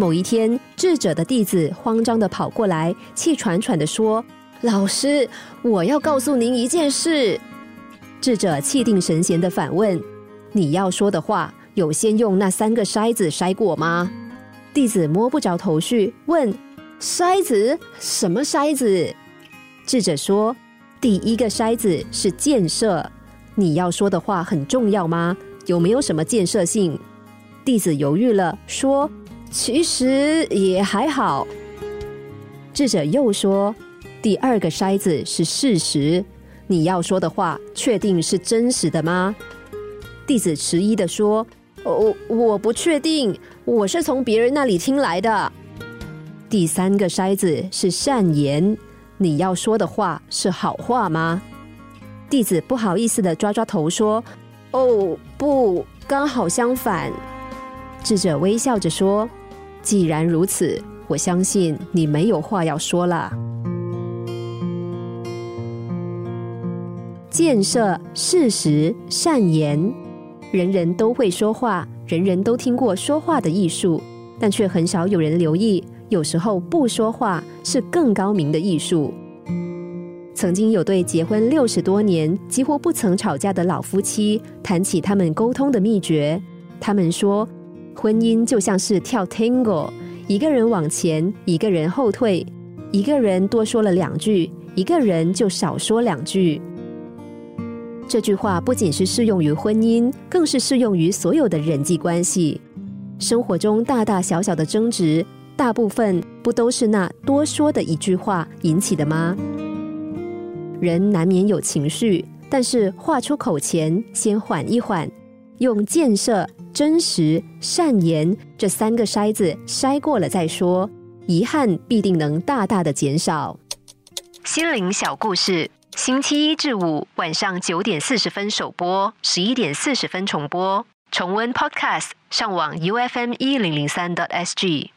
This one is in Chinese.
某一天，智者的弟子慌张的跑过来，气喘喘的说：“老师，我要告诉您一件事。”智者气定神闲的反问：“你要说的话，有先用那三个筛子筛过吗？”弟子摸不着头绪，问：“筛子？什么筛子？”智者说：“第一个筛子是建设，你要说的话很重要吗？有没有什么建设性？”弟子犹豫了，说。其实也还好。智者又说：“第二个筛子是事实，你要说的话，确定是真实的吗？”弟子迟疑的说：“我我不确定，我是从别人那里听来的。”第三个筛子是善言，你要说的话是好话吗？弟子不好意思的抓抓头说：“哦，不，刚好相反。”智者微笑着说。既然如此，我相信你没有话要说了。建设、事实、善言，人人都会说话，人人都听过说话的艺术，但却很少有人留意，有时候不说话是更高明的艺术。曾经有对结婚六十多年、几乎不曾吵架的老夫妻谈起他们沟通的秘诀，他们说。婚姻就像是跳 Tango，一个人往前，一个人后退，一个人多说了两句，一个人就少说两句。这句话不仅是适用于婚姻，更是适用于所有的人际关系。生活中大大小小的争执，大部分不都是那多说的一句话引起的吗？人难免有情绪，但是话出口前，先缓一缓。用建设、真实、善言这三个筛子筛过了再说，遗憾必定能大大的减少。心灵小故事，星期一至五晚上九点四十分首播，十一点四十分重播。重温 Podcast，上网 U F M 一零零三 t S G。